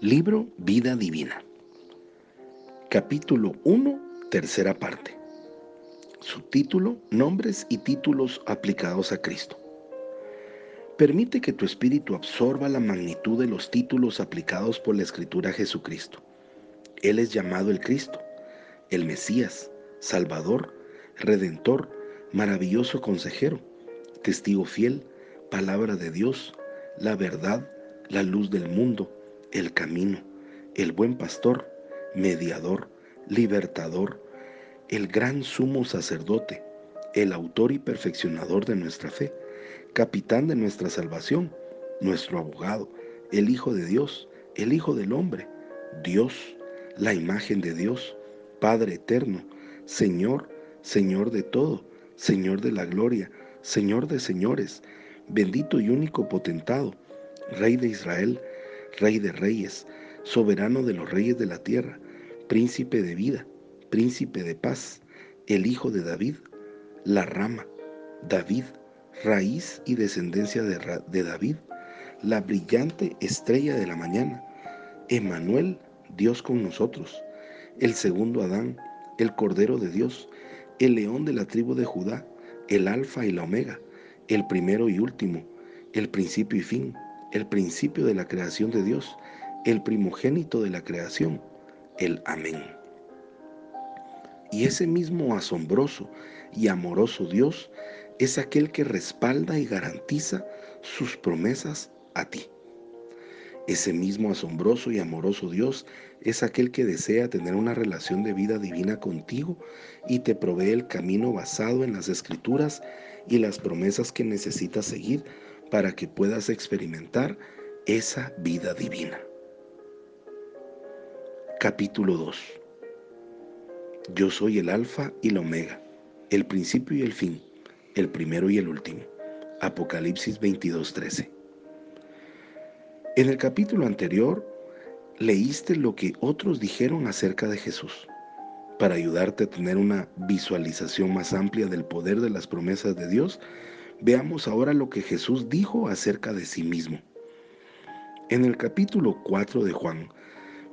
Libro Vida Divina. Capítulo 1, tercera parte. Subtítulo, Nombres y títulos aplicados a Cristo. Permite que tu espíritu absorba la magnitud de los títulos aplicados por la Escritura a Jesucristo. Él es llamado el Cristo, el Mesías, Salvador, Redentor, maravilloso consejero, testigo fiel, palabra de Dios, la verdad, la luz del mundo, el camino, el buen pastor, mediador, libertador, el gran sumo sacerdote, el autor y perfeccionador de nuestra fe, capitán de nuestra salvación, nuestro abogado, el Hijo de Dios, el Hijo del hombre, Dios, la imagen de Dios, Padre eterno, Señor, Señor de todo, Señor de la gloria, Señor de señores, bendito y único potentado, Rey de Israel, Rey de reyes, soberano de los reyes de la tierra, príncipe de vida, príncipe de paz, el hijo de David, la rama, David, raíz y descendencia de, David, la brillante estrella de la mañana, Emmanuel, Dios con nosotros, el segundo Adán, el Cordero de Dios, el león de la tribu de Judá, el alfa y la omega, el primero y último, el principio y fin, el principio de la creación de Dios, el primogénito de la creación, el amén. Y ese mismo asombroso y amoroso Dios es aquel que respalda y garantiza sus promesas a ti. Ese mismo asombroso y amoroso Dios es aquel que desea tener una relación de vida divina contigo y te provee el camino basado en las escrituras y las promesas que necesitas seguir para que puedas experimentar esa vida divina. Capítulo 2 Yo soy el alfa y la omega, el principio y el fin, el primero y el último. Apocalipsis 22:13. En el capítulo anterior leíste lo que otros dijeron acerca de Jesús. Para ayudarte a tener una visualización más amplia del poder de las promesas de Dios, Veamos ahora lo que Jesús dijo acerca de sí mismo. En el capítulo 4 de Juan,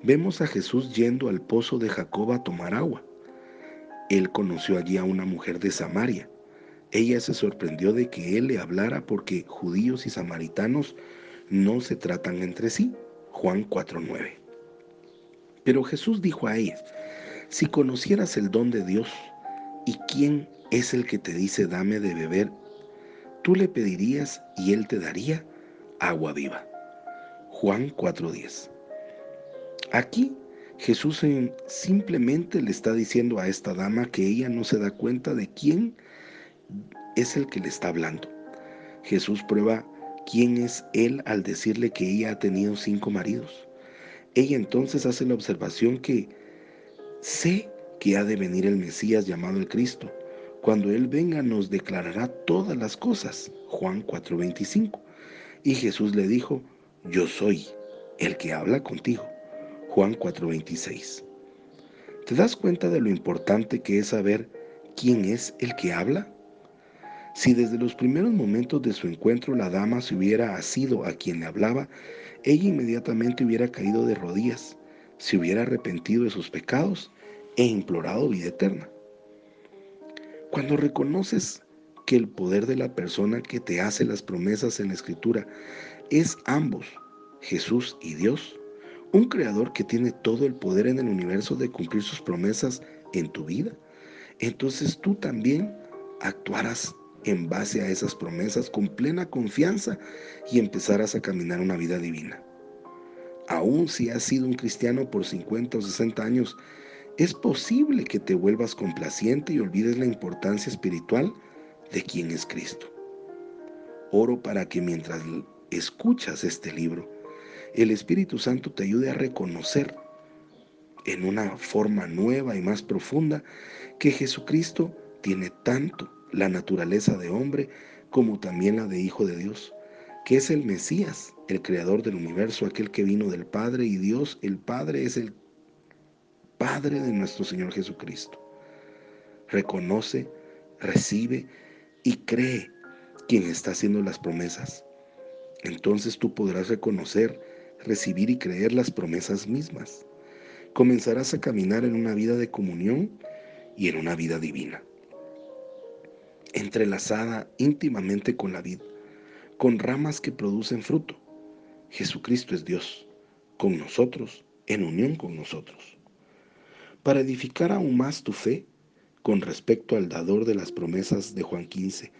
vemos a Jesús yendo al pozo de Jacob a tomar agua. Él conoció allí a una mujer de Samaria. Ella se sorprendió de que él le hablara porque judíos y samaritanos no se tratan entre sí. Juan 4:9. Pero Jesús dijo a ella, si conocieras el don de Dios y quién es el que te dice dame de beber tú le pedirías y él te daría agua viva. Juan 4:10. Aquí Jesús simplemente le está diciendo a esta dama que ella no se da cuenta de quién es el que le está hablando. Jesús prueba quién es él al decirle que ella ha tenido cinco maridos. Ella entonces hace la observación que sé que ha de venir el Mesías llamado el Cristo cuando Él venga nos declarará todas las cosas. Juan 4:25. Y Jesús le dijo, yo soy el que habla contigo. Juan 4:26. ¿Te das cuenta de lo importante que es saber quién es el que habla? Si desde los primeros momentos de su encuentro la dama se hubiera asido a quien le hablaba, ella inmediatamente hubiera caído de rodillas, se hubiera arrepentido de sus pecados e implorado vida eterna. Cuando reconoces que el poder de la persona que te hace las promesas en la escritura es ambos, Jesús y Dios, un creador que tiene todo el poder en el universo de cumplir sus promesas en tu vida, entonces tú también actuarás en base a esas promesas con plena confianza y empezarás a caminar una vida divina. Aún si has sido un cristiano por 50 o 60 años, es posible que te vuelvas complaciente y olvides la importancia espiritual de quién es Cristo. Oro para que mientras escuchas este libro, el Espíritu Santo te ayude a reconocer en una forma nueva y más profunda que Jesucristo tiene tanto la naturaleza de hombre como también la de Hijo de Dios, que es el Mesías, el creador del universo, aquel que vino del Padre y Dios, el Padre es el Padre de nuestro Señor Jesucristo. Reconoce, recibe y cree quien está haciendo las promesas. Entonces tú podrás reconocer, recibir y creer las promesas mismas. Comenzarás a caminar en una vida de comunión y en una vida divina, entrelazada íntimamente con la vida, con ramas que producen fruto. Jesucristo es Dios, con nosotros, en unión con nosotros. Para edificar aún más tu fe, con respecto al dador de las promesas de Juan 15,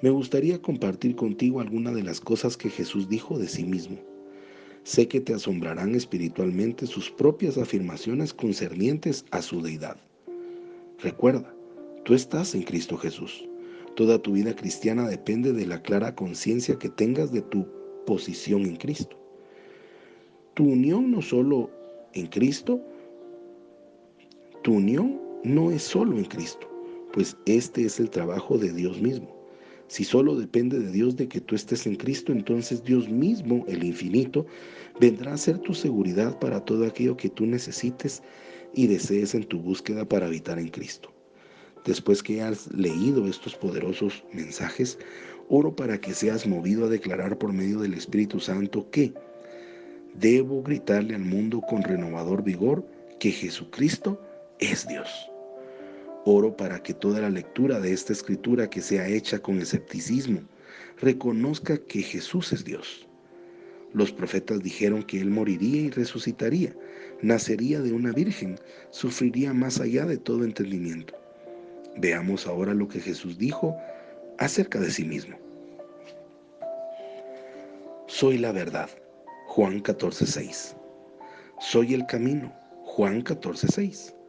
me gustaría compartir contigo algunas de las cosas que Jesús dijo de sí mismo. Sé que te asombrarán espiritualmente sus propias afirmaciones concernientes a su deidad. Recuerda, tú estás en Cristo Jesús. Toda tu vida cristiana depende de la clara conciencia que tengas de tu posición en Cristo. Tu unión no solo en Cristo, tu unión no es solo en Cristo, pues este es el trabajo de Dios mismo. Si solo depende de Dios de que tú estés en Cristo, entonces Dios mismo, el infinito, vendrá a ser tu seguridad para todo aquello que tú necesites y desees en tu búsqueda para habitar en Cristo. Después que hayas leído estos poderosos mensajes, oro para que seas movido a declarar por medio del Espíritu Santo que debo gritarle al mundo con renovador vigor que Jesucristo es Dios. Oro para que toda la lectura de esta escritura que sea hecha con escepticismo reconozca que Jesús es Dios. Los profetas dijeron que Él moriría y resucitaría, nacería de una virgen, sufriría más allá de todo entendimiento. Veamos ahora lo que Jesús dijo acerca de sí mismo. Soy la verdad, Juan 14:6. Soy el camino, Juan 14:6.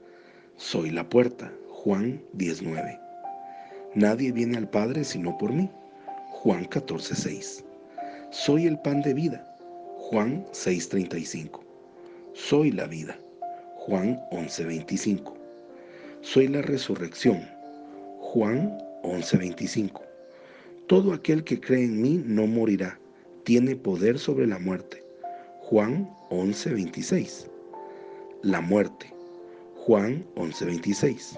Soy la puerta, Juan 19. Nadie viene al Padre sino por mí. Juan 14:6. Soy el pan de vida. Juan 6:35. Soy la vida. Juan 11:25. Soy la resurrección. Juan 11:25. Todo aquel que cree en mí no morirá. Tiene poder sobre la muerte. Juan 11:26. La muerte. Juan 11:26.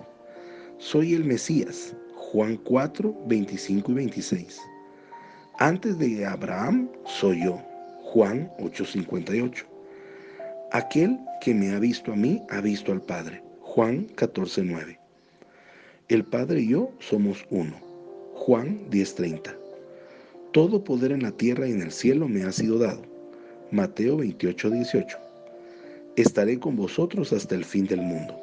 Soy el Mesías. Juan 4, 25 y 26. Antes de Abraham soy yo. Juan 8, 58. Aquel que me ha visto a mí ha visto al Padre. Juan 14, 9. El Padre y yo somos uno. Juan 10, 30. Todo poder en la tierra y en el cielo me ha sido dado. Mateo 28, 18. Estaré con vosotros hasta el fin del mundo.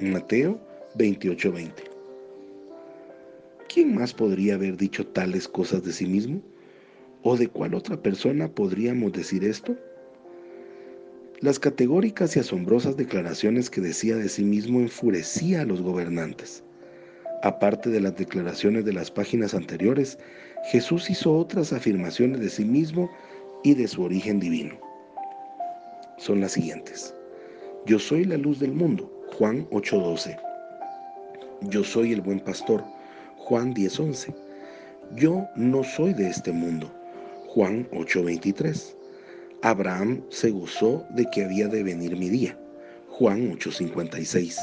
Mateo 28:20. ¿Quién más podría haber dicho tales cosas de sí mismo? ¿O de cuál otra persona podríamos decir esto? Las categóricas y asombrosas declaraciones que decía de sí mismo enfurecía a los gobernantes. Aparte de las declaraciones de las páginas anteriores, Jesús hizo otras afirmaciones de sí mismo y de su origen divino. Son las siguientes. Yo soy la luz del mundo, Juan 8:12. Yo soy el buen pastor. Juan 10:11. Yo no soy de este mundo. Juan 8:23. Abraham se gozó de que había de venir mi día. Juan 8:56.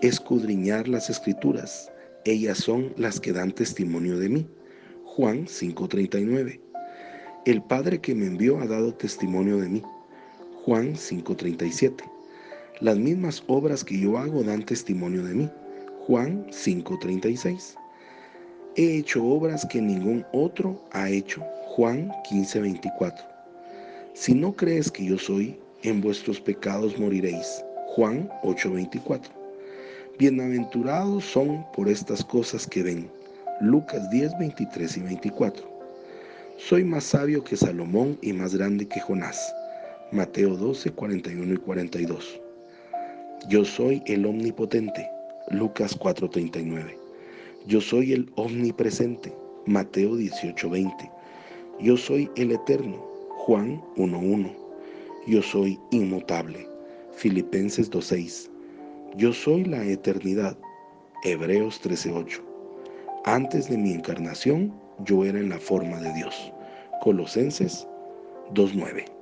Escudriñar las escrituras. Ellas son las que dan testimonio de mí. Juan 5:39. El Padre que me envió ha dado testimonio de mí. Juan 5:37. Las mismas obras que yo hago dan testimonio de mí. Juan 5:36. He hecho obras que ningún otro ha hecho. Juan 15:24. Si no crees que yo soy, en vuestros pecados moriréis. Juan 8:24. Bienaventurados son por estas cosas que ven. Lucas 10, 23 y 24. Soy más sabio que Salomón y más grande que Jonás. Mateo 12, 41 y 42. Yo soy el omnipotente. Lucas 4:39. Yo soy el omnipresente. Mateo 18:20. Yo soy el eterno. Juan 1:1. Yo soy inmutable. Filipenses 2:6. Yo soy la eternidad. Hebreos 13:8. Antes de mi encarnación, yo era en la forma de Dios. Colosenses 2:9.